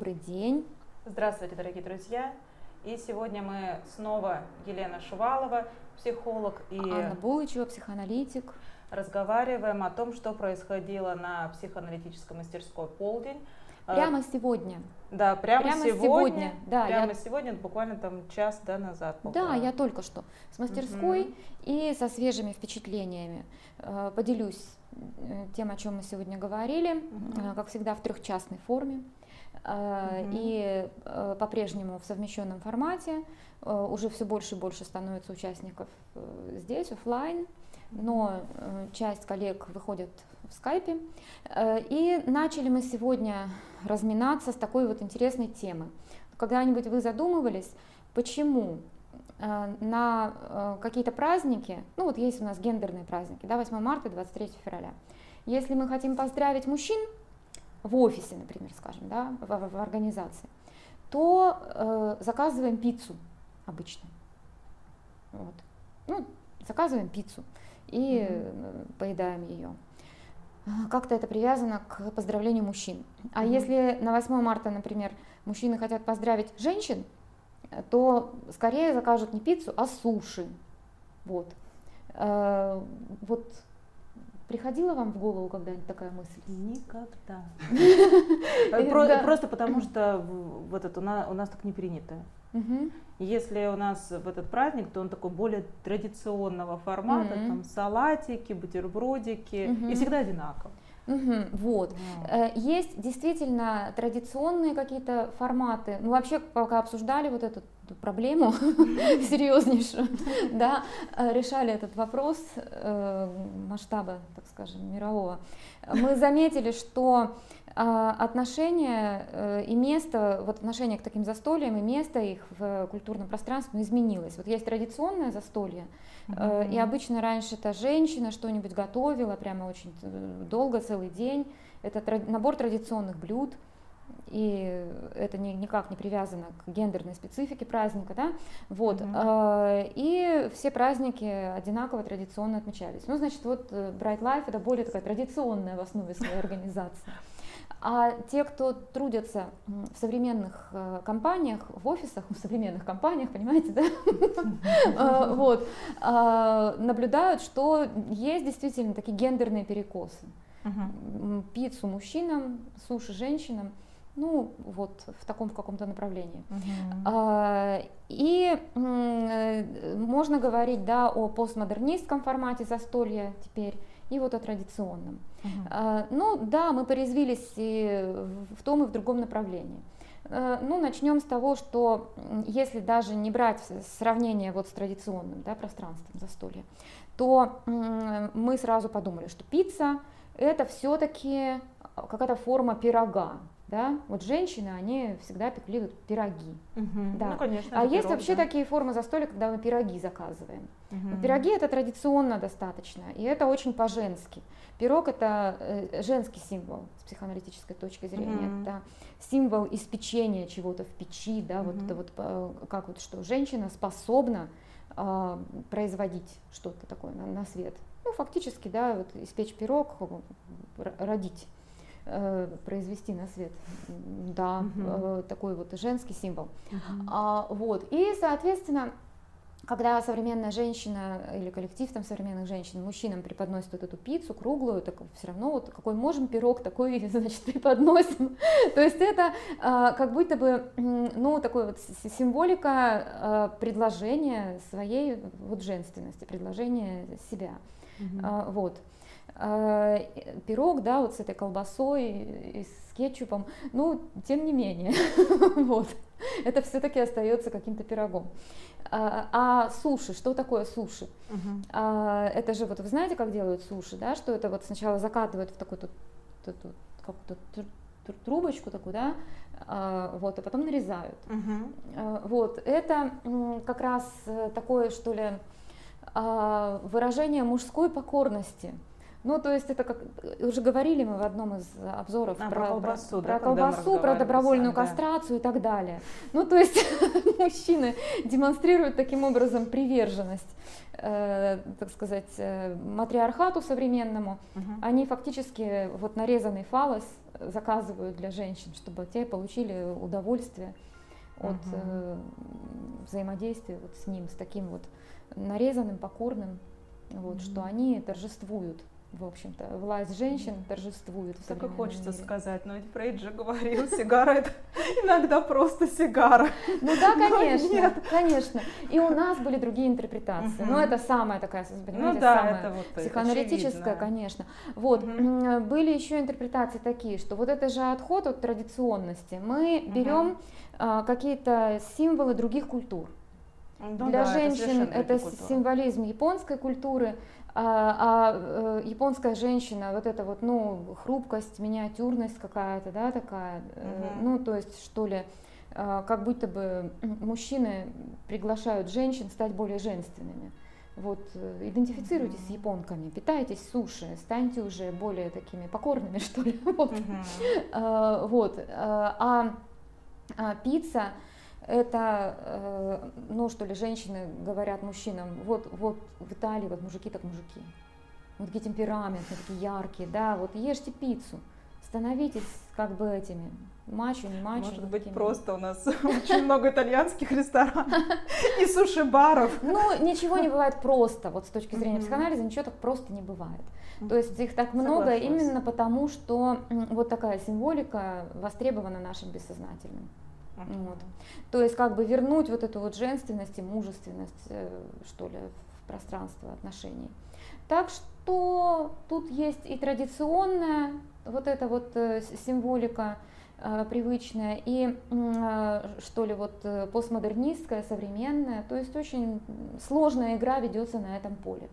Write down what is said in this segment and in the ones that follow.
добрый день. Здравствуйте, дорогие друзья. И сегодня мы снова Елена Шувалова, психолог, и Анна Булычева, психоаналитик. Разговариваем о том, что происходило на психоаналитической мастерской «Полдень». А, прямо сегодня. Да, прямо, прямо сегодня. сегодня. Да, прямо я... сегодня, буквально там час да, назад. Полтора. Да, я только что с мастерской угу. и со свежими впечатлениями э, поделюсь э, тем, о чем мы сегодня говорили, угу. как всегда в трехчастной форме. Mm-hmm. И э, по-прежнему в совмещенном формате э, уже все больше и больше становится участников здесь, офлайн, но часть коллег выходят в скайпе. И начали мы сегодня разминаться с такой вот интересной темы. Когда-нибудь вы задумывались, почему на какие-то праздники, ну вот есть у нас гендерные праздники, да, 8 марта, 23 февраля, если мы хотим поздравить мужчин, в офисе, например, скажем, да, в, в организации, то э, заказываем пиццу обычно. Вот. Ну, заказываем пиццу и mm-hmm. поедаем ее. Как-то это привязано к поздравлению мужчин. А mm-hmm. если на 8 марта, например, мужчины хотят поздравить женщин, то скорее закажут не пиццу, а суши. Вот. Э, вот Приходила вам в голову когда-нибудь такая мысль? Никогда. Просто потому что вот это у нас так не принято. Если у нас в этот праздник, то он такой более традиционного формата, там салатики, бутербродики, и всегда одинаково. Угу, вот. Yeah. Э, есть действительно традиционные какие-то форматы. Ну, вообще, пока обсуждали вот эту проблему серьезнейшую, да, э, решали этот вопрос э, масштаба, так скажем, мирового, мы заметили, что отношение и место, вот отношение к таким застольям и место их в культурном пространстве ну, изменилось. Вот есть традиционное застолье, Mm-hmm. И обычно раньше это женщина что-нибудь готовила, прямо очень э, долго, целый день. Это набор традиционных блюд, и это ни, никак не привязано к гендерной специфике праздника, да, вот, mm-hmm. и все праздники одинаково традиционно отмечались. Ну, значит, вот э, Bright Life это более такая традиционная в основе своей организации. А те, кто трудятся в современных э, компаниях, в офисах, в современных компаниях, понимаете, да, а, вот, а, наблюдают, что есть действительно такие гендерные перекосы. Пиццу мужчинам, суши женщинам, ну, вот в таком в каком-то направлении. Uh-huh. И э, можно говорить, да, о постмодернистском формате застолья теперь, и вот о традиционном. Uh-huh. Ну да, мы порезвились и в том и в другом направлении. А, ну, начнем с того, что если даже не брать сравнение вот с традиционным да, пространством застолья, то мы сразу подумали, что пицца это все-таки какая-то форма пирога, да, вот женщины, они всегда пекли вот пироги, угу. да. Ну, конечно, а есть пирог, вообще да. такие формы застолья, когда мы пироги заказываем. Угу. Пироги это традиционно достаточно, и это очень по-женски. Пирог это э, женский символ с психоаналитической точки зрения, угу. это символ испечения чего-то в печи, да, угу. вот это вот э, как вот что женщина способна э, производить что-то такое на, на свет. Ну, фактически, да, вот испечь пирог, родить. Э, произвести на свет, да, угу. такой вот женский символ. Угу. А, вот. И, соответственно, когда современная женщина или коллектив там современных женщин мужчинам преподносит вот эту пиццу круглую, так все равно вот какой можем пирог, такой, значит, преподносим. То есть это а, как будто бы, ну, такой вот символика а, предложения своей вот женственности, предложения себя. Mm-hmm. А, вот. А, пирог, да, вот с этой колбасой и с кетчупом, ну, тем не менее, вот, это все-таки остается каким-то пирогом. А, а суши, что такое суши? Uh-huh. А, это же вот вы знаете, как делают суши, да, что это вот сначала закатывают в такую тут, тут, тут какую-то трубочку такую, да, а, вот, а потом нарезают. Uh-huh. Вот, это как раз такое, что ли, выражение мужской покорности Ну, то есть это как уже говорили мы в одном из обзоров а, про, про колбасу, про, да, про, колбасу, про добровольную да. кастрацию и так далее. Ну, то есть мужчины демонстрируют таким образом приверженность, э, так сказать, э, матриархату современному. Угу. Они фактически вот нарезанный фалос заказывают для женщин, чтобы те получили удовольствие от угу. э, взаимодействия вот с ним, с таким вот нарезанным, покорным, вот, угу. что они торжествуют в общем-то, власть женщин торжествует в Так и хочется мире. сказать, но ведь Фрейд же говорил, сигара это иногда просто сигара. Ну да, конечно, конечно. И у нас были другие интерпретации. Но это самая такая, понимаете, ну, да, самая это вот психоаналитическая, конечно. Вот, были еще интерпретации такие, что вот это же отход от традиционности. Мы берем а, какие-то символы других культур. Ну, Для да, женщин это, это символизм японской культуры, а, а э, японская женщина, вот эта вот, ну, хрупкость, миниатюрность какая-то, да, такая, угу. ну, то есть, что ли, э, как будто бы мужчины приглашают женщин стать более женственными. Вот, э, идентифицируйтесь mm-hmm. с японками, питайтесь суши, станьте уже более такими покорными, что ли. Вот. Mm-hmm. А, вот. А, а пицца, это, э, ну что ли, женщины говорят мужчинам, вот, вот в Италии вот мужики так мужики, вот такие темпераментные, такие яркие, да, вот ешьте пиццу, становитесь как бы этими, мачо, не мачо. Может быть, такими. просто у нас очень много итальянских ресторанов и суши-баров. Ну, ничего не бывает просто, вот с точки зрения психоанализа, ничего так просто не бывает. То есть их так много именно потому, что вот такая символика востребована нашим бессознательным. Вот. То есть как бы вернуть вот эту вот женственность и мужественность, э, что ли, в пространство отношений. Так что тут есть и традиционная вот эта вот э, символика э, привычная, и что ли вот постмодернистская, современная, то есть очень сложная игра ведется на этом поле.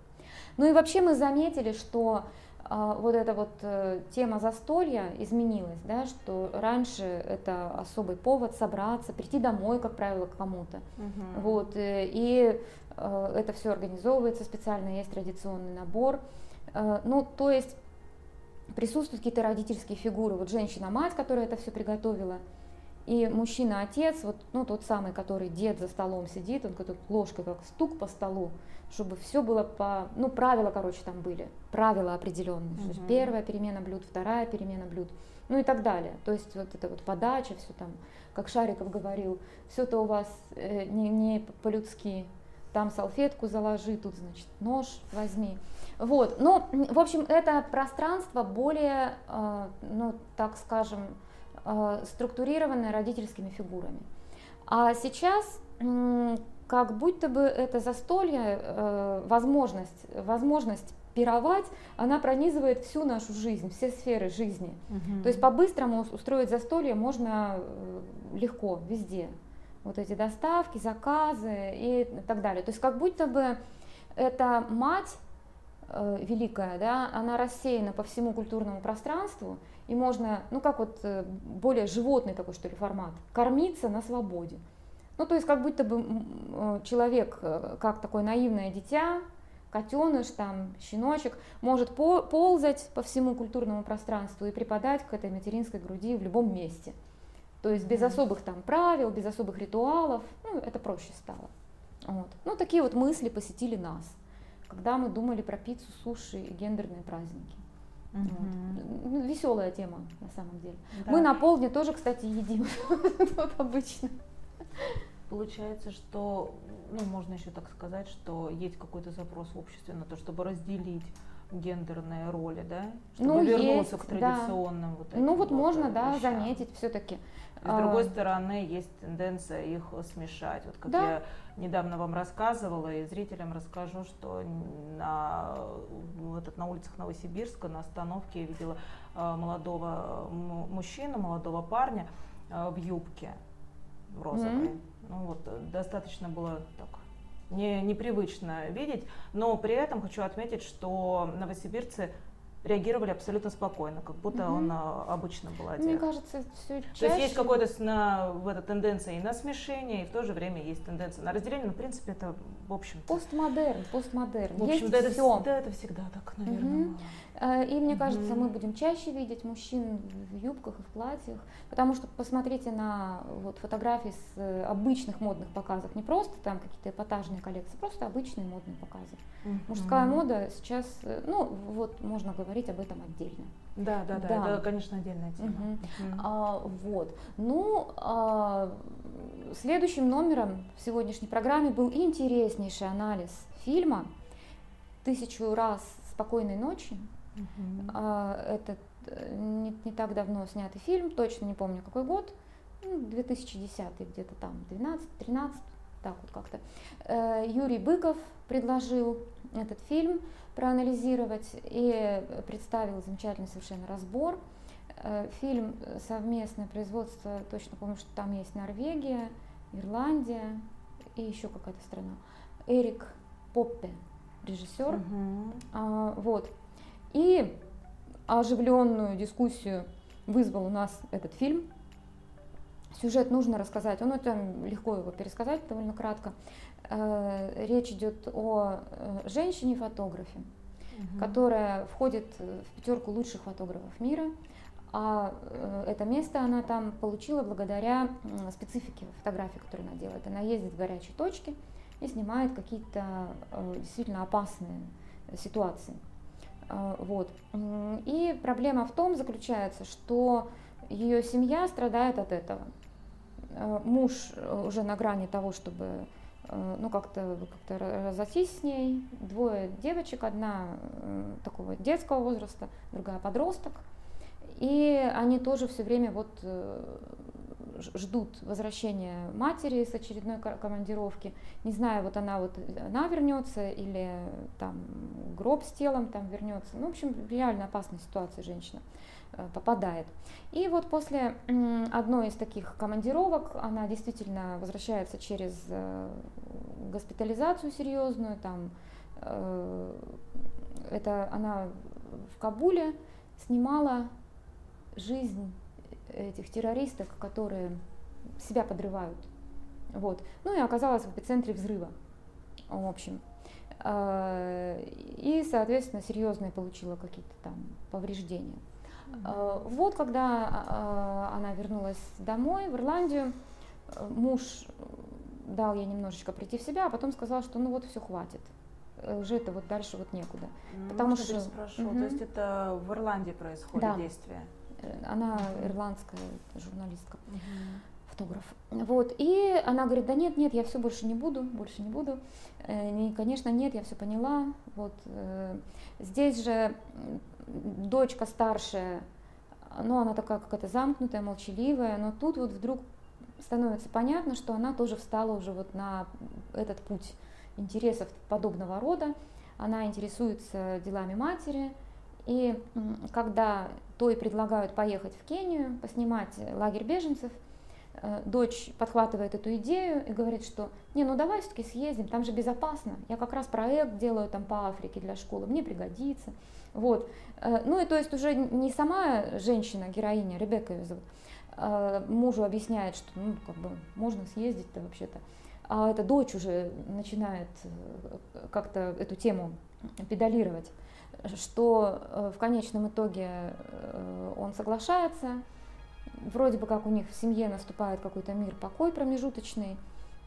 Ну и вообще мы заметили, что вот эта вот э, тема застолья изменилась, да, что раньше это особый повод собраться, прийти домой, как правило, к кому-то. Угу. Вот, э, и э, это все организовывается специально, есть традиционный набор. Ну, то есть присутствуют какие-то родительские фигуры. Вот женщина-мать, которая это все приготовила, и мужчина-отец, вот, ну, тот самый, который дед за столом сидит, он как ложкой как стук по столу, чтобы все было по, ну, правила, короче, там были, правила определенные. Угу. То первая перемена блюд, вторая перемена блюд, ну и так далее. То есть вот это вот подача, все там, как Шариков говорил, все это у вас э, не, не по-людски, там салфетку заложи, тут, значит, нож возьми. Вот, ну, в общем, это пространство более, э, ну, так скажем, э, структурированное родительскими фигурами. А сейчас как будто бы это застолье, э, возможность, возможность пировать, она пронизывает всю нашу жизнь, все сферы жизни. Угу. То есть по-быстрому устроить застолье можно э, легко, везде. Вот эти доставки, заказы и так далее. То есть как будто бы эта мать э, великая, да, она рассеяна по всему культурному пространству, и можно, ну как вот э, более животный такой что ли формат, кормиться на свободе. Ну, то есть как будто бы э, человек, э, как такое наивное дитя, котеныш, там, щеночек, может по ползать по всему культурному пространству и преподать к этой материнской груди в любом месте. То есть без особых там правил, без особых ритуалов, ну, это проще стало. Вот. Ну, такие вот мысли посетили нас, когда мы думали про пиццу, суши и гендерные праздники. Угу. Вот. Ну, Веселая тема на самом деле. Да. Мы на полдня тоже, кстати, едим вот обычно. Получается, что, ну, можно еще так сказать, что есть какой-то запрос в обществе на то, чтобы разделить гендерные роли, да, чтобы ну, вернуться есть, к традиционным да. вот этим. Ну вот, вот можно, да, вещам. заметить все-таки. С другой а... стороны, есть тенденция их смешать. Вот как да. я недавно вам рассказывала, и зрителям расскажу, что на, вот, на улицах Новосибирска на остановке я видела а, молодого мужчину, молодого парня а, в юбке в розовой. Mm-hmm. Ну вот, достаточно было так не, непривычно видеть, но при этом хочу отметить, что новосибирцы реагировали абсолютно спокойно, как будто угу. он а, обычно был одет. Мне кажется, все чаще... То есть есть какая-то на, в этой тенденция и на смешение, и в то же время есть тенденция на разделение, но в принципе это в общем Постмодерн, постмодерн. В общем, да, это, всё. да, это всегда так, наверное. Угу. И мне кажется, мы будем чаще видеть мужчин в юбках и в платьях, потому что посмотрите на вот, фотографии с э, обычных модных показов, не просто там какие-то эпатажные коллекции, просто обычные модные показы. Mm-hmm. Мужская мода сейчас, э, ну вот можно говорить об этом отдельно. Да, да, да, да. это, конечно, отдельная тема. Угу. Угу. А, вот. Ну, а, следующим номером в сегодняшней программе был интереснейший анализ фильма «Тысячу раз спокойной ночи». Угу. А, это э, не, не так давно снятый фильм, точно не помню какой год, 2010 ну, где-то там, 12-13, так вот как-то. Э, Юрий Быков предложил этот фильм проанализировать и представил замечательный совершенно разбор. Э, фильм совместное производство, точно помню, что там есть Норвегия, Ирландия и еще какая-то страна. Эрик Поппе, режиссер. Угу. А, вот. И оживленную дискуссию вызвал у нас этот фильм. Сюжет нужно рассказать, он это легко его пересказать довольно кратко. Э, речь идет о э, женщине-фотографе, угу. которая входит в пятерку лучших фотографов мира. А э, это место она там получила благодаря специфике фотографии, которую она делает. Она ездит в горячие точки и снимает какие-то действительно опасные ситуации. Вот. И проблема в том заключается, что ее семья страдает от этого. Муж уже на грани того, чтобы Э, ну, как-то как разойтись с ней. Двое девочек, одна э, такого детского возраста, другая подросток. И они тоже все время вот э, ждут возвращения матери с очередной командировки. Не знаю, вот она вот она вернется или там гроб с телом там вернется. Ну, в общем, реально опасная ситуация женщина. Э, попадает. И вот после одной из таких командировок она действительно возвращается через э, госпитализацию серьезную, там э, это она в Кабуле снимала жизнь этих террористов, которые себя подрывают. Вот. Ну и оказалась в эпицентре взрыва. В общем. И, соответственно, серьезные получила какие-то там повреждения. Э, вот когда а, она вернулась домой, в Ирландию, муж дал ей немножечко прийти в себя, а потом сказал, что ну вот все хватит. Уже это вот дальше вот некуда. Ну, Потому что... спрошу, угу. то есть это в Ирландии происходит да. действие? Она ирландская журналистка. Угу фотограф. Вот, и она говорит, да нет, нет, я все больше не буду, больше не буду. И, конечно, нет, я все поняла. Вот, здесь же дочка старшая, ну, она такая какая-то замкнутая, молчаливая, но тут вот вдруг становится понятно, что она тоже встала уже вот на этот путь интересов подобного рода. Она интересуется делами матери, и когда той предлагают поехать в Кению, поснимать лагерь беженцев, э, дочь подхватывает эту идею и говорит, что не, ну давай все-таки съездим, там же безопасно. Я как раз проект делаю там по Африке для школы, мне пригодится. Вот. Э, ну и то есть уже не сама женщина, героиня, Ребекка ее зовут, э, мужу объясняет, что ну, как бы можно съездить-то вообще-то. А эта дочь уже начинает э, как-то эту тему педалировать, что в конечном итоге он соглашается, вроде бы как у них в семье наступает какой-то мир, покой промежуточный,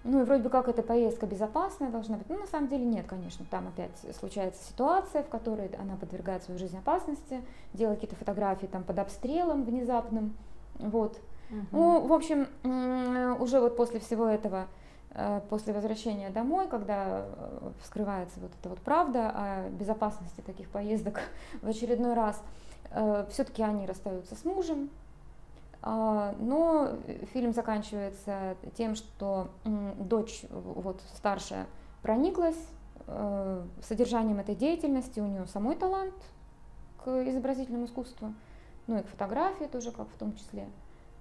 ну и вроде бы как эта поездка безопасная должна быть. Ну, на самом деле нет, конечно. Там опять случается ситуация, в которой она подвергает свою жизнь опасности, делает какие-то фотографии там под обстрелом внезапным. Вот. Угу. Ну, в общем, уже вот после всего этого, э, после возвращения домой, когда э, вскрывается вот эта вот правда о безопасности таких поездок в очередной раз, э, все-таки они расстаются с мужем, а, но фильм заканчивается тем, что дочь, вот старшая, прониклась э, содержанием этой деятельности, у нее самой талант к изобразительному искусству, ну и к фотографии тоже, как в том числе,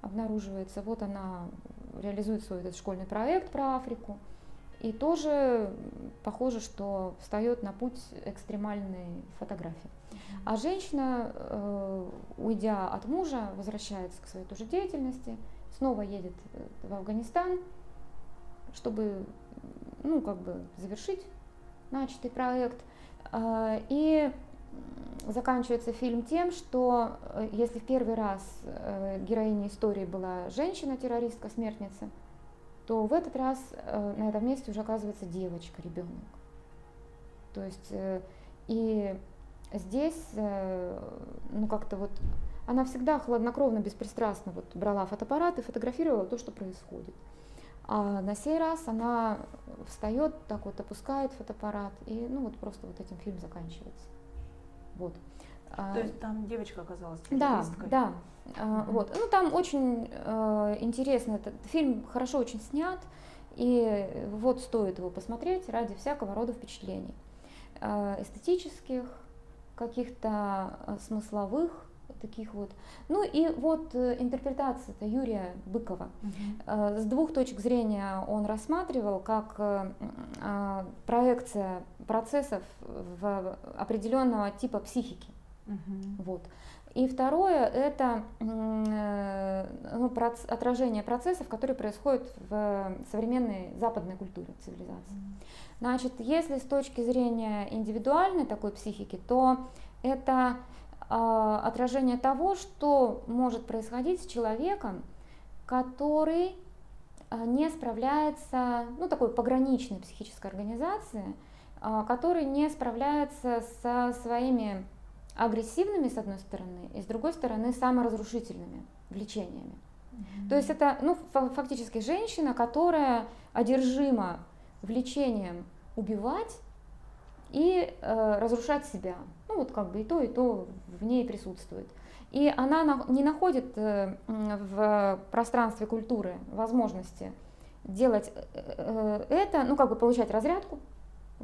обнаруживается. Вот она реализует свой этот школьный проект про Африку. и тоже похоже, что встает на путь экстремальной фотографии. А женщина, э, уйдя от мужа, возвращается к своей тоже деятельности, снова едет э, в Афганистан, чтобы, ну, как бы завершить начатый проект. Э, и заканчивается фильм тем, что если в первый раз героиней истории была женщина-террористка, смертница, то в этот раз на этом месте уже оказывается девочка, ребенок. То есть и Здесь, э, ну как-то вот, она всегда хладнокровно, беспристрастно вот брала фотоаппарат и фотографировала то, что происходит. А на сей раз она встает, так вот опускает фотоаппарат, и ну вот просто вот этим фильм заканчивается. Вот. А, то есть там девочка оказалась Да, да. Mm-hmm. Вот. Ну там очень э, интересно, этот фильм хорошо очень снят, и вот стоит его посмотреть ради всякого рода впечатлений. Э, эстетических, каких-то э, смысловых таких вот. Ну и вот э, интерпретация Юрия Быкова. Угу. С двух точек зрения он рассматривал как проекция процессов в определенного типа психики. Угу. Вот. И второе это ну, проц, отражение процессов, которые происходят в современной западной культуре, цивилизации. Значит, если с точки зрения индивидуальной такой психики, то это э, отражение того, что может происходить с человеком, который э, не справляется, ну такой пограничной психической организации, э, который не справляется со своими агрессивными, с одной стороны, и с другой стороны, саморазрушительными влечениями. Mm-hmm. То есть это ну, фактически женщина, которая одержима влечением убивать и э, разрушать себя. Ну вот как бы и то, и то в ней присутствует. И она на, не находит э, в пространстве культуры возможности делать э, э это, ну как бы получать разрядку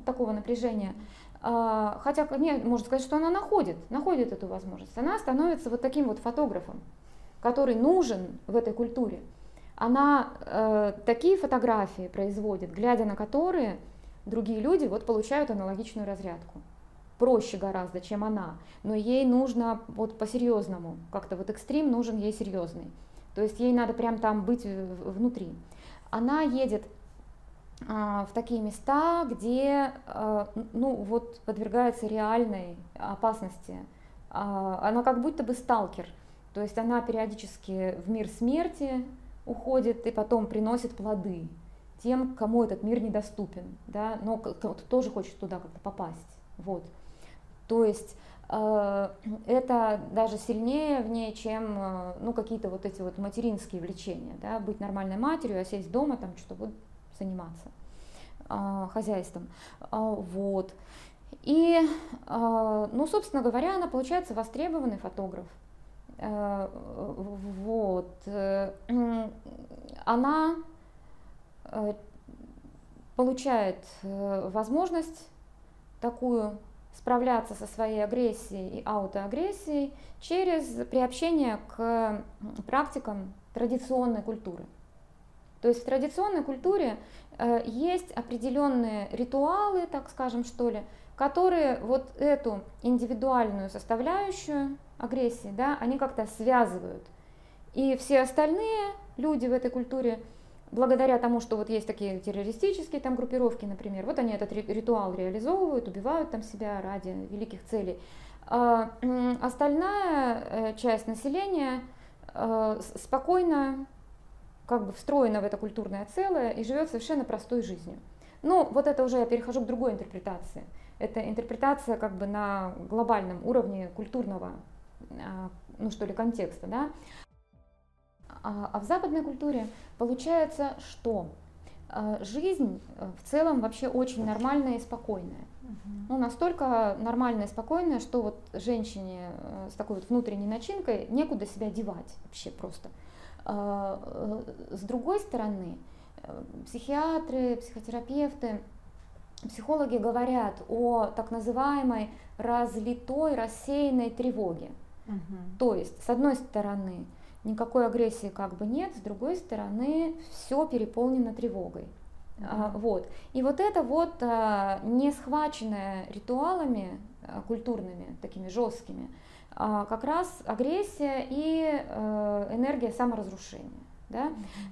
такого напряжения. Э, хотя, не, можно сказать, что она находит, находит эту возможность. Она становится вот таким вот фотографом, который нужен в этой культуре она э, такие фотографии производит, глядя на которые другие люди вот получают аналогичную разрядку. Проще гораздо, чем она, но ей нужно вот по-серьезному, как-то вот экстрим нужен ей серьезный. То есть ей надо прям там быть внутри. Она едет э, в такие места, где э, ну вот подвергается реальной опасности. Э, она как будто бы сталкер, то есть она периодически в мир смерти уходит и потом приносит плоды тем, кому этот мир недоступен, да, но кто-то тоже хочет туда как-то попасть. Вот. То есть э, это даже сильнее в ней, чем э, ну, какие-то вот эти вот материнские влечения, да, быть нормальной матерью, а сесть дома, там что-то вот заниматься э, хозяйством. Э, вот. И, ну, собственно говоря, она получается востребованный фотограф. Вот. Она получает возможность такую справляться со своей агрессией и аутоагрессией через приобщение к практикам традиционной культуры. То есть в традиционной культуре есть определенные ритуалы, так скажем, что ли, которые вот эту индивидуальную составляющую агрессии, да, они как-то связывают. И все остальные люди в этой культуре, благодаря тому, что вот есть такие террористические там группировки, например, вот они этот ритуал реализовывают, убивают там себя ради великих целей. А остальная э, часть населения э, спокойно как бы встроена в это культурное целое и живет совершенно простой жизнью. Ну, вот это уже я перехожу к другой интерпретации. Это интерпретация как бы на глобальном уровне культурного а, ну что ли, контекста, да. А, а в западной культуре получается, что а, жизнь э, в целом вообще очень нормальная и спокойная. Ну, настолько нормальная и спокойная, что вот женщине э, с такой вот внутренней начинкой некуда себя девать вообще просто. Э, с другой стороны, психиатры, психотерапевты, психологи говорят о так называемой разлитой, рассеянной тревоге. Угу. То есть, с одной стороны, никакой агрессии как бы нет, с другой стороны, все переполнено тревогой. Mm-hmm. Вот. И вот это вот не схваченное ритуалами культурными, такими жесткими, как раз агрессия и энергия саморазрушения. Да?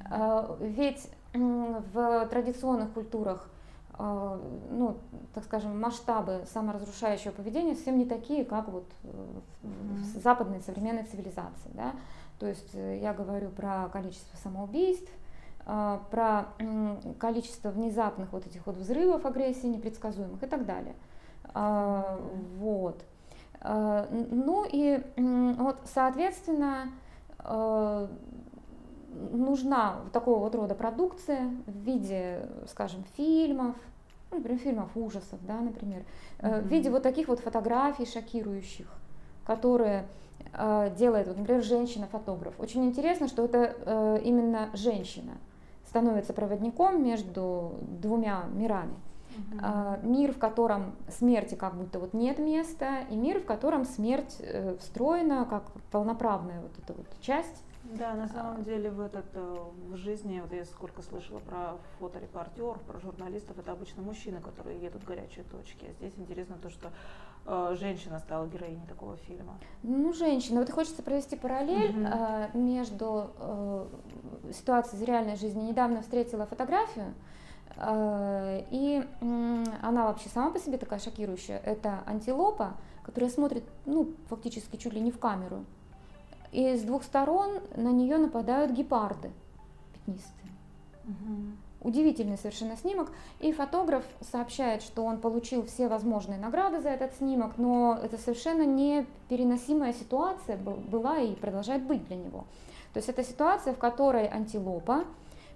Mm-hmm. Ведь в традиционных культурах а, ну, так скажем, масштабы саморазрушающего поведения совсем не такие, как вот в западной современной цивилизации. Да? То есть э, я говорю про количество самоубийств, а, про количество внезапных вот этих вот взрывов агрессии непредсказуемых и так далее. А, вот. Ну и вот, соответственно, нужна такого вот рода продукция в виде, скажем, фильмов, ну, например, фильмов ужасов, да, например, mm-hmm. в виде вот таких вот фотографий шокирующих, которые э, делает, вот, например, женщина-фотограф. Очень интересно, что это э, именно женщина становится проводником между двумя мирами. Uh-huh. Мир, в котором смерти как будто вот нет места, и мир, в котором смерть э, встроена как полноправная вот эта вот часть да, на самом деле в, этот, э, в жизни, вот я сколько слышала про фоторепортеров, про журналистов, это обычно мужчины, которые едут в горячие точки. А здесь интересно то, что э, женщина стала героиней такого фильма. Ну, женщина. Вот хочется провести параллель mm-hmm. э, между э, ситуацией из реальной жизни. Недавно встретила фотографию, э, и она вообще сама по себе такая шокирующая. Это антилопа, которая смотрит, ну, фактически чуть ли не в камеру и с двух сторон на нее нападают гепарды пятнистые. Угу. Удивительный совершенно снимок. И фотограф сообщает, что он получил все возможные награды за этот снимок, но это совершенно непереносимая ситуация была и продолжает быть для него. То есть это ситуация, в которой антилопа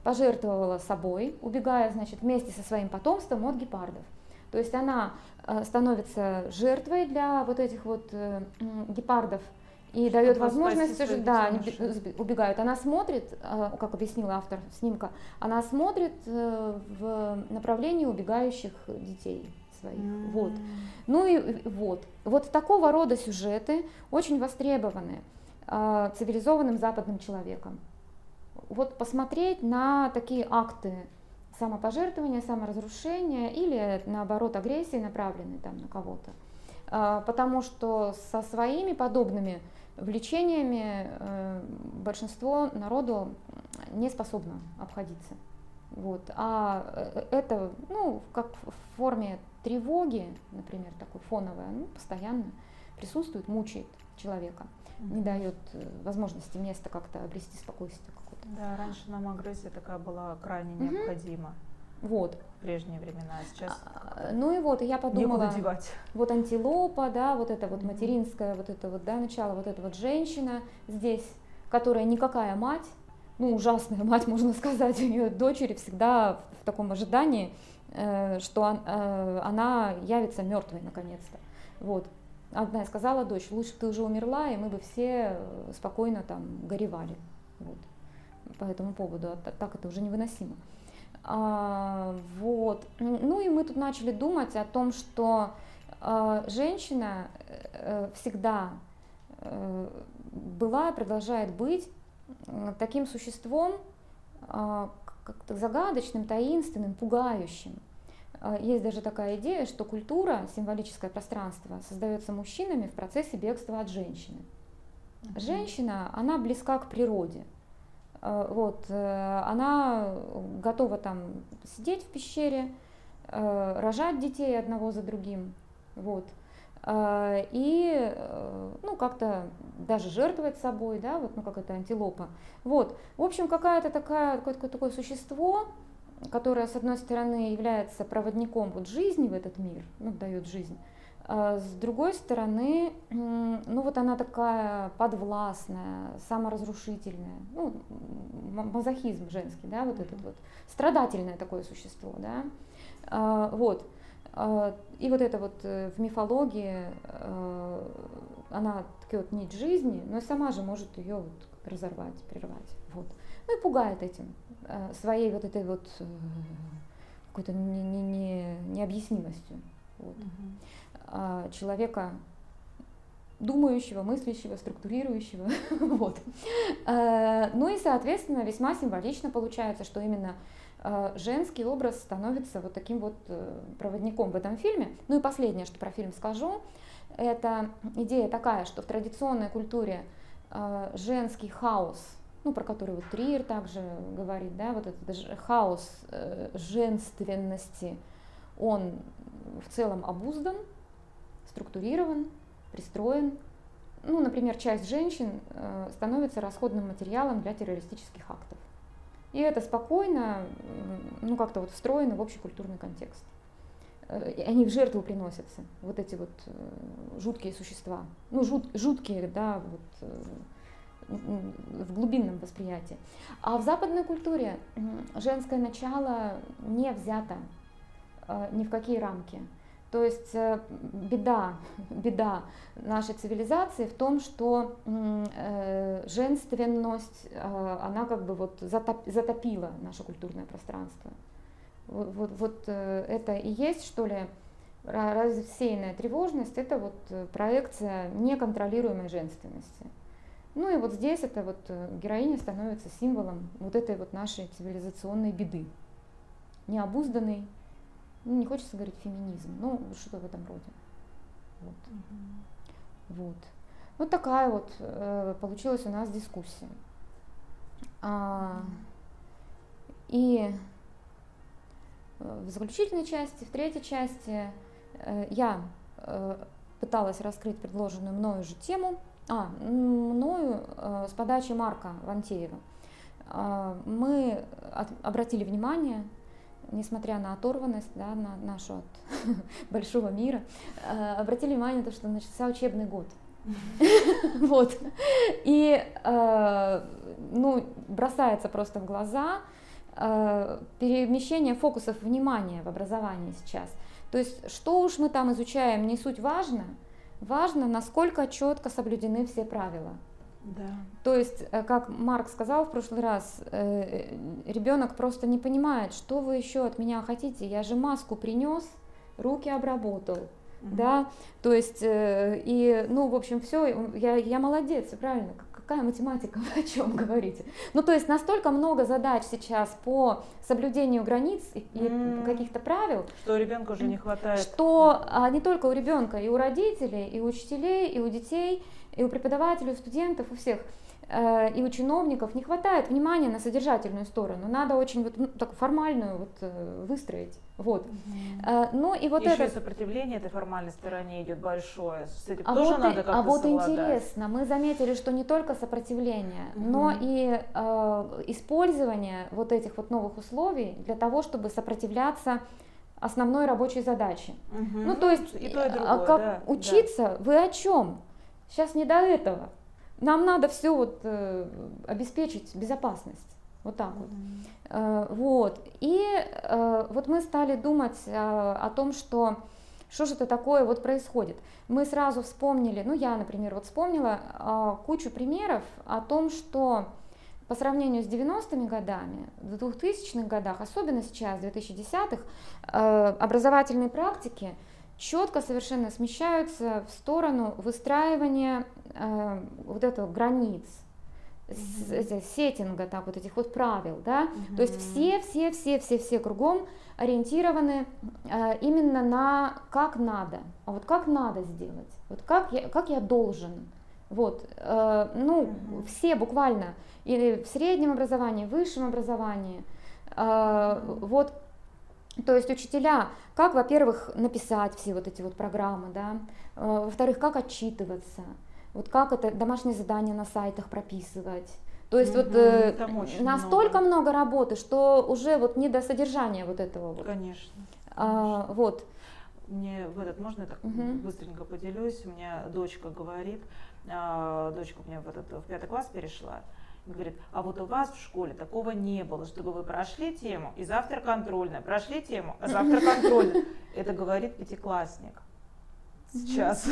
пожертвовала собой, убегая, значит, вместе со своим потомством от гепардов. То есть она э, становится жертвой для вот этих вот э, гепардов, и дает возможность, да, они убегают. Она смотрит, э, как объяснил автор снимка, она смотрит э, в направлении убегающих детей своих. Mm. Вот. Ну и вот. Вот такого рода сюжеты очень востребованы э, цивилизованным западным человеком. Вот посмотреть на такие акты самопожертвования, саморазрушения или наоборот агрессии, направленной там на кого-то. Потому что со своими подобными влечениями э, большинство народу не способно обходиться. Вот. А э, это, ну, как в форме тревоги, например, такой фоновая, ну, постоянно присутствует, мучает человека, mm-hmm. не дает э, возможности места как-то обрести спокойствие какое-то. Да, раньше нам агрессия такая была крайне mm-hmm. необходима. Вот. В прежние времена, а сейчас. А, ну и вот, я подумала, вот антилопа, да, вот это вот материнское, вот это вот, да, начало, вот эта вот женщина здесь, которая никакая мать, ну ужасная мать, можно сказать, у нее дочери всегда в таком ожидании, э, что э, она явится мертвой наконец-то. Вот. Одна сказала дочь, лучше бы ты уже умерла, и мы бы все э, спокойно там горевали. Вот. По этому поводу. А так это уже невыносимо. А, вот. Ну и мы тут начали думать о том, что а, женщина э, всегда э, была и продолжает быть таким существом, а, как-то загадочным, таинственным, пугающим. Есть даже такая идея, что культура, символическое пространство, создается мужчинами в процессе бегства от женщины. Женщина, она близка к природе, вот, э, она готова там сидеть в пещере, э, рожать детей одного за другим, вот, и, ну, как-то даже жертвовать собой, да, вот, ну, как это антилопа, вот, в общем, какая-то такая, какое-то такое существо, которое, с одной стороны, является проводником вот жизни в этот мир, ну, дает жизнь, с другой стороны, ну вот она такая подвластная, саморазрушительная, ну, мазохизм женский, да, вот этот вот, страдательное такое существо, да, а, вот. А, и вот это вот э, в мифологии, она такая вот нить жизни, но сама же может ее вот разорвать, прервать, вот. Ну и пугает этим, своей вот этой вот э, какой-то не, не, не, необъяснимостью. Вот. Угу. А, человека думающего, мыслящего, структурирующего. вот. Э, ну и, соответственно, весьма символично получается, что именно э, женский образ становится вот таким вот э, проводником в этом фильме. Ну и последнее, что про фильм скажу, это идея такая, что в традиционной культуре женский хаос, ну, про который вот Триер также говорит, да, вот этот хаос женственности, он в целом обуздан, структурирован, пристроен. Ну, например, часть женщин э, становится расходным материалом для террористических актов. И это спокойно, ну, как-то вот встроено в общий культурный контекст. Э, они в жертву приносятся, вот эти вот э, жуткие существа. Ну, жут, жуткие, да, вот в глубинном восприятии. А в западной культуре женское начало не взято ни в какие рамки. То есть э, беда, беда нашей цивилизации в том, что э, женственность, э, она как бы вот затопила наше культурное пространство. Вот, вот, вот это и есть, что ли, рассеянная тревожность, это вот проекция неконтролируемой женственности. Ну и вот здесь это вот героиня становится символом вот этой вот нашей цивилизационной беды, необузданной, ну, не хочется говорить феминизм, ну, что-то в этом роде. Вот. Угу. Вот. Вот такая вот э, получилась у нас дискуссия. А, и э, в заключительной части, в третьей части э, я э, пыталась раскрыть предложенную мною же тему, а, мною э, с подачи Марка Вантеева. Э, мы от, обратили внимание несмотря на оторванность, да, на нашу от большого мира, э, обратили внимание на то, что начался учебный год. Вот. И, э, ну, бросается просто в глаза э, перемещение фокусов внимания в образовании сейчас. То есть, что уж мы там изучаем, не суть важно, важно, насколько четко соблюдены все правила. Да. То есть, э, как Марк сказал в прошлый раз, э, ребенок просто не понимает, что вы еще от меня хотите. Я же маску принес, руки обработал. Угу. Да, то есть, э, и, ну, в общем, все, я, я молодец, правильно, какая математика, вы о чем говорите? Ну, то есть, настолько много задач сейчас по соблюдению границ и mm. каких-то правил. Что ребенку уже не хватает. Что а, не только у ребенка, и у родителей, и у учителей, и у детей – и у преподавателей, у студентов, у всех, э, и у чиновников не хватает внимания на содержательную сторону. Надо очень вот ну, так формальную вот э, выстроить. Вот. Угу. Ну и вот Еще это... сопротивление этой формальной стороне идет большое. С этим а тоже вот надо как-то А вот совладать. интересно, мы заметили, что не только сопротивление, угу. но и э, использование вот этих вот новых условий для того, чтобы сопротивляться основной рабочей задаче. Угу. Ну то есть, и то, и другое, а как да, учиться, да. вы о чем? Сейчас не до этого. Нам надо все вот э, обеспечить безопасность. Вот так вот. Mm-hmm. Э, вот. И э, вот мы стали думать э, о том, что что же это такое вот происходит. Мы сразу вспомнили, ну я, например, вот вспомнила э, кучу примеров о том, что по сравнению с 90-ми годами, в 2000-х годах, особенно сейчас, в 2010-х, э, образовательные практики четко совершенно смещаются в сторону выстраивания э, вот этого границ, mm-hmm. сеттинга, так вот этих вот правил, да, mm-hmm. то есть все, все, все, все, все кругом ориентированы э, именно на как надо, а вот как надо сделать, вот как я, как я должен, вот, э, ну mm-hmm. все буквально или в среднем образовании, в высшем образовании, э, вот то есть учителя, как, во-первых, написать все вот эти вот программы, да, э, во-вторых, как отчитываться, вот как это домашние задания на сайтах прописывать. То есть угу, вот э, настолько много. много работы, что уже вот не до содержания вот этого вот. Конечно. А, вот. Мне в этот можно я так угу. быстренько поделюсь. У меня дочка говорит, а, дочка у меня в этот в пятый класс перешла говорит, а вот у вас в школе такого не было, чтобы вы прошли тему, и завтра контрольная, прошли тему, а завтра контрольная. Это говорит пятиклассник сейчас.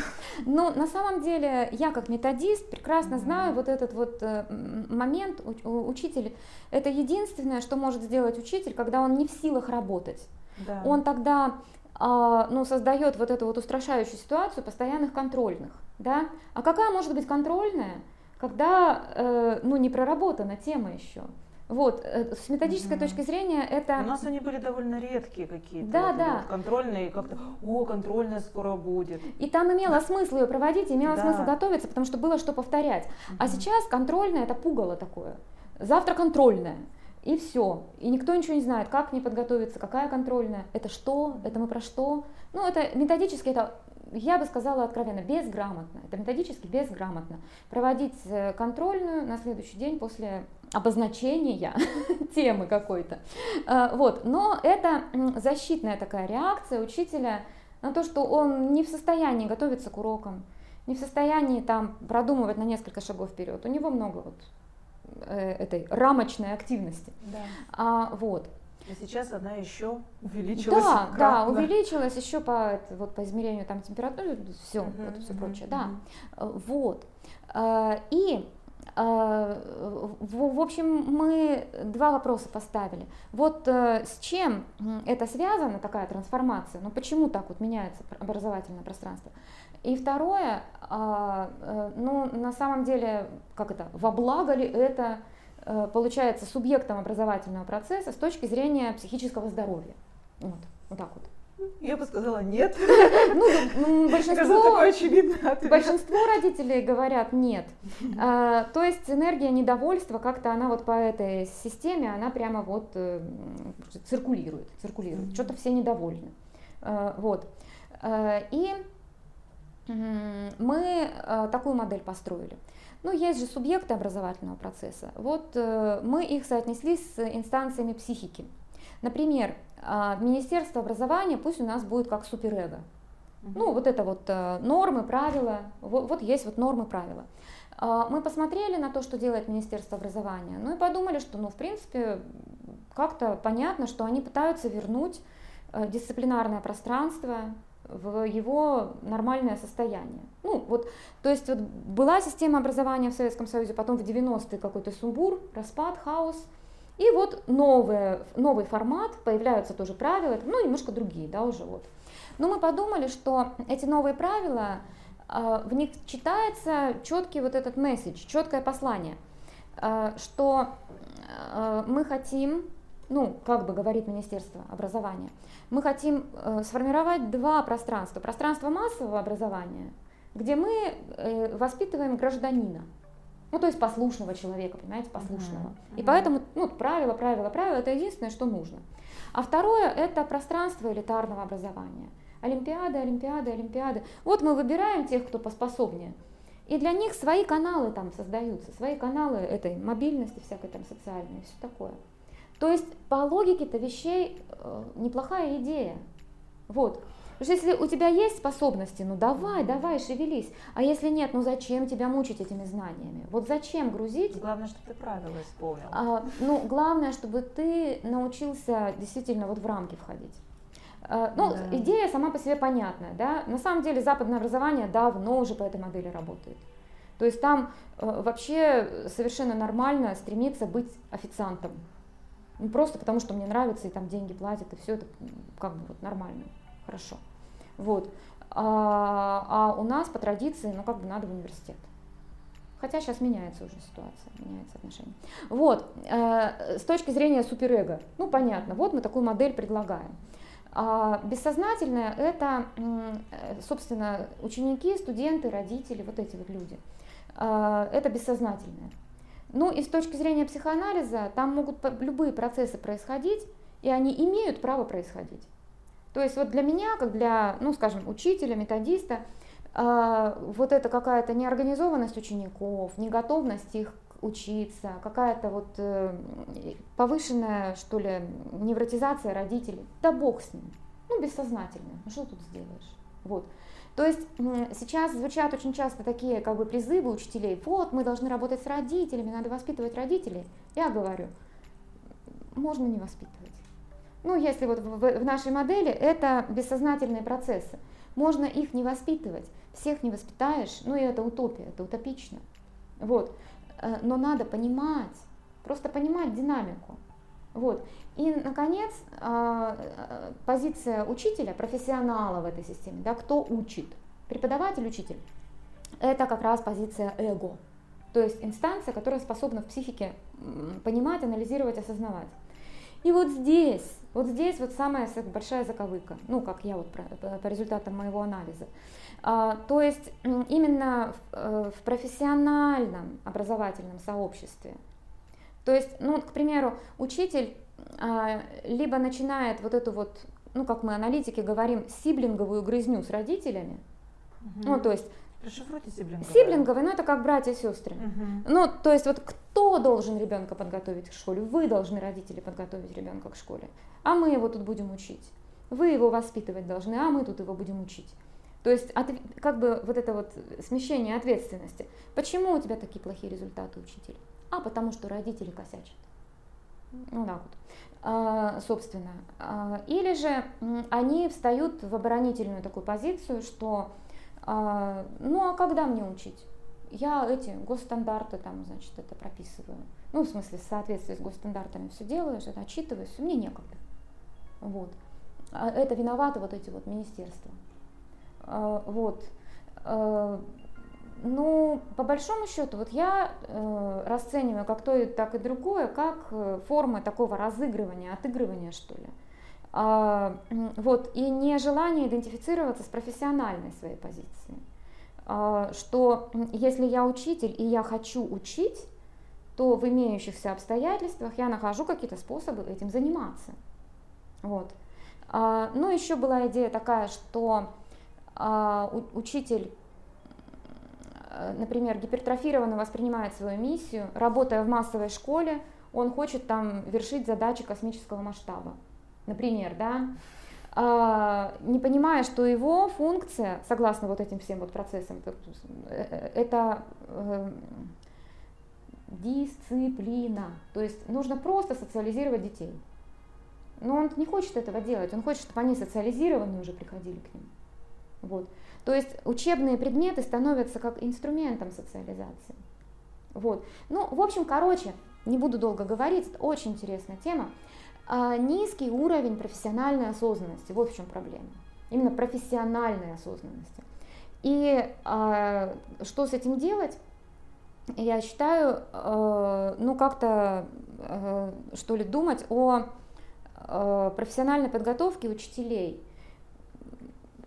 Ну, на самом деле, я как методист прекрасно знаю вот этот вот э, момент, учитель, это единственное, что может сделать учитель, когда он не в силах работать. Да. Он тогда а, ну, создает вот эту вот устрашающую ситуацию постоянных контрольных. Да? А какая может быть контрольная, когда э, ну, не проработана тема еще? Вот, э, с методической mm-hmm. точки зрения это... У нас они были довольно редкие какие-то. Да, вот, да. Вот, контрольные, как-то, о, контрольная скоро будет. И там имело смысл ее проводить, имело да. смысл готовиться, потому что было что повторять. Mm-hmm. А сейчас контрольная это пугало такое. Завтра контрольная. И все. И никто ничего не знает, как не подготовиться, какая контрольная, это что, это мы про что. Ну, это методически, это я бы сказала откровенно, безграмотно, это методически безграмотно. Проводить э, контрольную на следующий день после обозначения темы какой-то. Э, вот. Но это защитная такая реакция учителя на то, что он не в состоянии готовиться к урокам, не в состоянии там продумывать на несколько шагов вперед. У него много вот этой рамочной активности. Да. А, вот. А сейчас она еще увеличилась. Да, да, увеличилась еще по, вот, по измерению там температуры, все, uh-huh, вот, все uh-huh, прочее, uh-huh. да. Вот. А, и в, общем, мы два вопроса поставили. Вот э, с чем это связано, такая трансформация? Ну почему так вот меняется образовательное пространство? И второе, а, э, ну на самом деле, как это, во благо ли это Э, получается субъектом образовательного процесса с точки зрения психического здоровья. Вот, вот так вот. Я бы сказала нет. Ну, большинство, большинство родителей говорят нет. А, то есть энергия недовольства как-то она вот по этой системе, она прямо вот э, циркулирует, циркулирует. Что-то все недовольны. А, вот. А, и мы такую модель построили. Ну, есть же субъекты образовательного процесса. Вот э, мы их соотнесли с инстанциями психики. Например, э, Министерство образования пусть у нас будет как суперэго. Ну, вот это вот э, нормы, правила, вот, вот есть вот нормы, правила. Э, мы посмотрели на то, что делает Министерство образования, ну и подумали, что, ну, в принципе, как-то понятно, что они пытаются вернуть э, дисциплинарное пространство, в его нормальное состояние. Ну, вот, то есть вот была система образования в Советском Союзе, потом в 90-е какой-то сумбур, распад, хаос, и вот новое, новый формат, появляются тоже правила, ну, немножко другие, да, уже вот. Но мы подумали, что эти новые правила, а, в них читается четкий вот этот месседж, четкое послание, а, что а, мы хотим, ну, как бы говорит Министерство образования, мы хотим э, сформировать два пространства. Пространство массового образования, где мы э, воспитываем гражданина. Ну, то есть послушного человека, понимаете, послушного. Uh-huh. И поэтому, ну, правила, правила, правила, это единственное, что нужно. А второе, это пространство элитарного образования. Олимпиады, Олимпиады, Олимпиады. Вот мы выбираем тех, кто поспособнее. И для них свои каналы там создаются, свои каналы этой мобильности всякой там социальной, все такое. То есть по логике-то вещей э, неплохая идея. Вот. Потому что если у тебя есть способности, ну давай, давай, шевелись. А если нет, ну зачем тебя мучить этими знаниями? Вот зачем грузить? Главное, чтобы ты правила исполнил. А, ну, главное, чтобы ты научился действительно вот в рамки входить. А, ну, да. идея сама по себе понятная, да. На самом деле западное образование давно уже по этой модели работает. То есть там э, вообще совершенно нормально стремиться быть официантом. Ну, просто потому, что мне нравится, и там деньги платят, и все это как бы вот нормально, хорошо. Вот. А, а у нас по традиции, ну как бы надо в университет. Хотя сейчас меняется уже ситуация, меняется отношение. Вот, э, с точки зрения суперэго, ну понятно, вот мы такую модель предлагаем. А бессознательное – это, э, собственно, ученики, студенты, родители, вот эти вот люди. Э, это бессознательное. Ну и с точки зрения психоанализа, там могут любые процессы происходить, и они имеют право происходить. То есть вот для меня, как для, ну скажем, учителя, методиста, э, вот это какая-то неорганизованность учеников, неготовность их учиться, какая-то вот э, повышенная, что ли, невротизация родителей, да бог с ним, ну бессознательно, ну что тут сделаешь, вот. То есть сейчас звучат очень часто такие как бы призывы учителей, вот мы должны работать с родителями, надо воспитывать родителей. Я говорю, можно не воспитывать. Ну, если вот в, нашей модели это бессознательные процессы, можно их не воспитывать, всех не воспитаешь, ну и это утопия, это утопично. Вот. Э, но надо понимать, просто понимать динамику. Вот. И, наконец, а, э, позиция учителя, профессионала в этой системе, да, кто учит, преподаватель, учитель. это как раз позиция эго. То есть инстанция, которая способна в психике понимать, анализировать, осознавать. И вот здесь, вот здесь вот самая большая заковыка, ну, как я вот по, результатам моего анализа. А, то есть именно э, в профессиональном образовательном сообществе. То есть, ну, к примеру, учитель а, либо начинает вот эту вот, ну, как мы аналитики говорим, сиблинговую грызню с родителями, угу. ну, то есть Расшифруйте сиблинговые. Сиблинговые, ну это как братья и сестры. Угу. Ну, то есть вот кто должен ребенка подготовить к школе? Вы должны, родители, подготовить ребенка к школе. А мы его тут будем учить. Вы его воспитывать должны, а мы тут его будем учить. То есть от, как бы вот это вот смещение ответственности. Почему у тебя такие плохие результаты, учитель? А потому что родители косячат. Ну так вот. А, собственно. А, или же они встают в оборонительную такую позицию, что а, ну а когда мне учить? Я эти госстандарты там, значит, это прописываю. Ну, в смысле, в соответствии с госстандартами все делаешь, это отчитываюсь, мне некогда. Вот. Это виноваты вот эти вот министерства. Вот. А, ну, по большому счету, вот я э, расцениваю как то, так и другое, как э, форма такого разыгрывания, отыгрывания, что ли. А, вот, и нежелание идентифицироваться с профессиональной своей позицией. А, что если я учитель и я хочу учить, то в имеющихся обстоятельствах я нахожу какие-то способы этим заниматься. Вот. А, ну, еще была идея такая, что учитель например, гипертрофированно воспринимает свою миссию, работая в массовой школе, он хочет там вершить задачи космического масштаба например, да, а, не понимая, что его функция, согласно вот этим всем вот процессам, э, это э, дисциплина. То есть нужно просто социализировать детей. Но он не хочет этого делать, он хочет, чтобы они социализированные уже приходили к нему. Вот. То есть учебные предметы становятся как инструментом социализации. Вот. Ну, в общем, короче, не буду долго говорить, это очень интересная тема. А низкий уровень профессиональной осознанности. Вот в чем проблема. Именно профессиональной осознанности. И а, что с этим делать? Я считаю, э, ну как-то, э, что ли, думать о э, профессиональной подготовке учителей.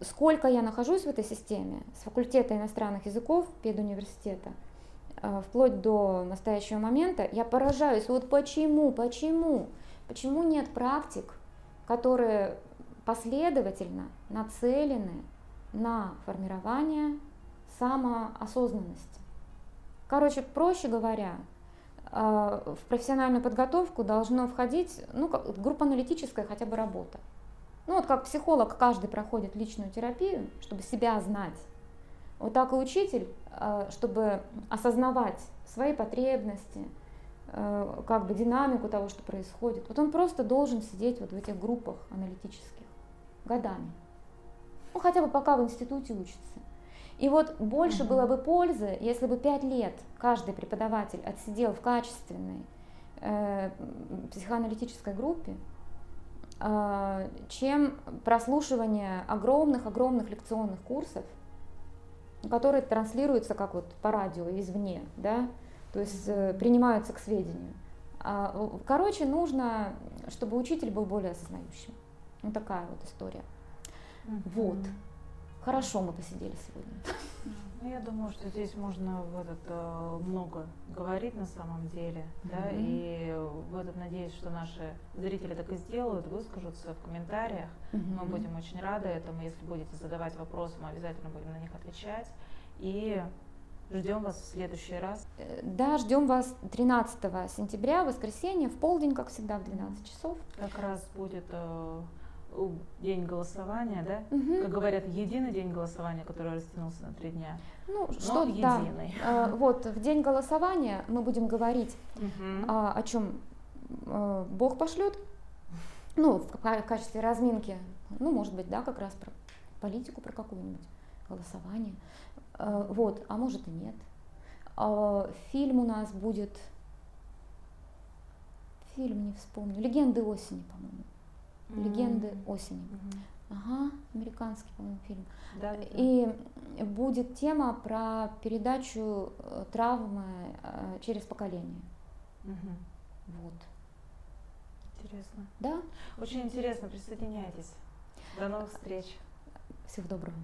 Сколько я нахожусь в этой системе, с факультета иностранных языков педуниверситета, вплоть до настоящего момента, я поражаюсь, вот почему, почему Почему нет практик, которые последовательно нацелены на формирование самоосознанности? Короче, проще говоря, э, в профессиональную подготовку должно входить ну, группа аналитическая хотя бы работа. Ну вот как психолог каждый проходит личную терапию, чтобы себя знать. Вот так и учитель, э, чтобы осознавать свои потребности, Э, как бы динамику того, что происходит. Вот он просто должен сидеть вот в этих группах аналитических годами. Ну, хотя бы пока в институте учится. И вот больше угу. было бы пользы, если бы пять лет каждый преподаватель отсидел в качественной э, психоаналитической группе, чем прослушивание огромных-огромных лекционных курсов, которые транслируются как вот по радио извне, да, то есть э, принимаются к сведению. А, короче, нужно, чтобы учитель был более осознающим. Вот такая вот история. Mm-hmm. Вот. Хорошо мы посидели сегодня. Ну, я думаю, что здесь можно в этот, э, много говорить на самом деле, mm-hmm. да, и в этот надеюсь, что наши зрители так и сделают, выскажутся в комментариях. Mm-hmm. Мы будем очень рады этому. Если будете задавать вопросы, мы обязательно будем на них отвечать. И Ждем вас в следующий раз. Э, да, ждем вас 13 сентября, воскресенье, в полдень, как всегда, в 12 часов. Как раз будет э, день голосования, да? Угу. Как говорят, единый день голосования, который растянулся на три дня. Ну, что единый. Да. Э, вот, в день голосования мы будем говорить, угу. а, о чем а, Бог пошлет. Ну, в, в качестве разминки. Ну, может быть, да, как раз про политику, про какую-нибудь голосование. Э, вот, а может и нет. Фильм у нас будет, фильм не вспомню, «Легенды осени», по-моему. «Легенды осени». Ага, американский, по-моему, фильм. Да, да, И будет тема про передачу э, травмы э, через поколение. Угу. Вот. Интересно. Да? Очень интересно, присоединяйтесь. До новых встреч. Всего доброго.